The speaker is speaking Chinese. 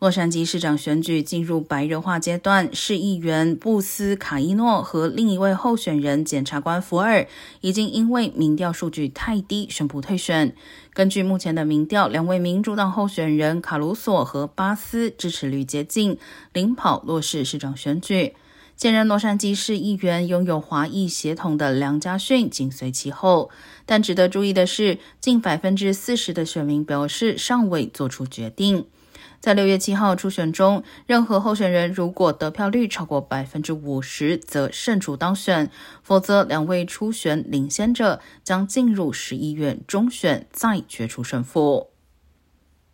洛杉矶市长选举进入白热化阶段，市议员布斯卡伊诺和另一位候选人检察官福尔已经因为民调数据太低宣布退选。根据目前的民调，两位民主党候选人卡鲁索和巴斯支持率接近，领跑洛市市长选举。现任洛杉矶市议员拥有华裔血统的梁家逊紧随其后。但值得注意的是，近百分之四十的选民表示尚未做出决定。在六月七号初选中，任何候选人如果得票率超过百分之五十，则胜出当选；否则，两位初选领先者将进入十一月中选，再决出胜负。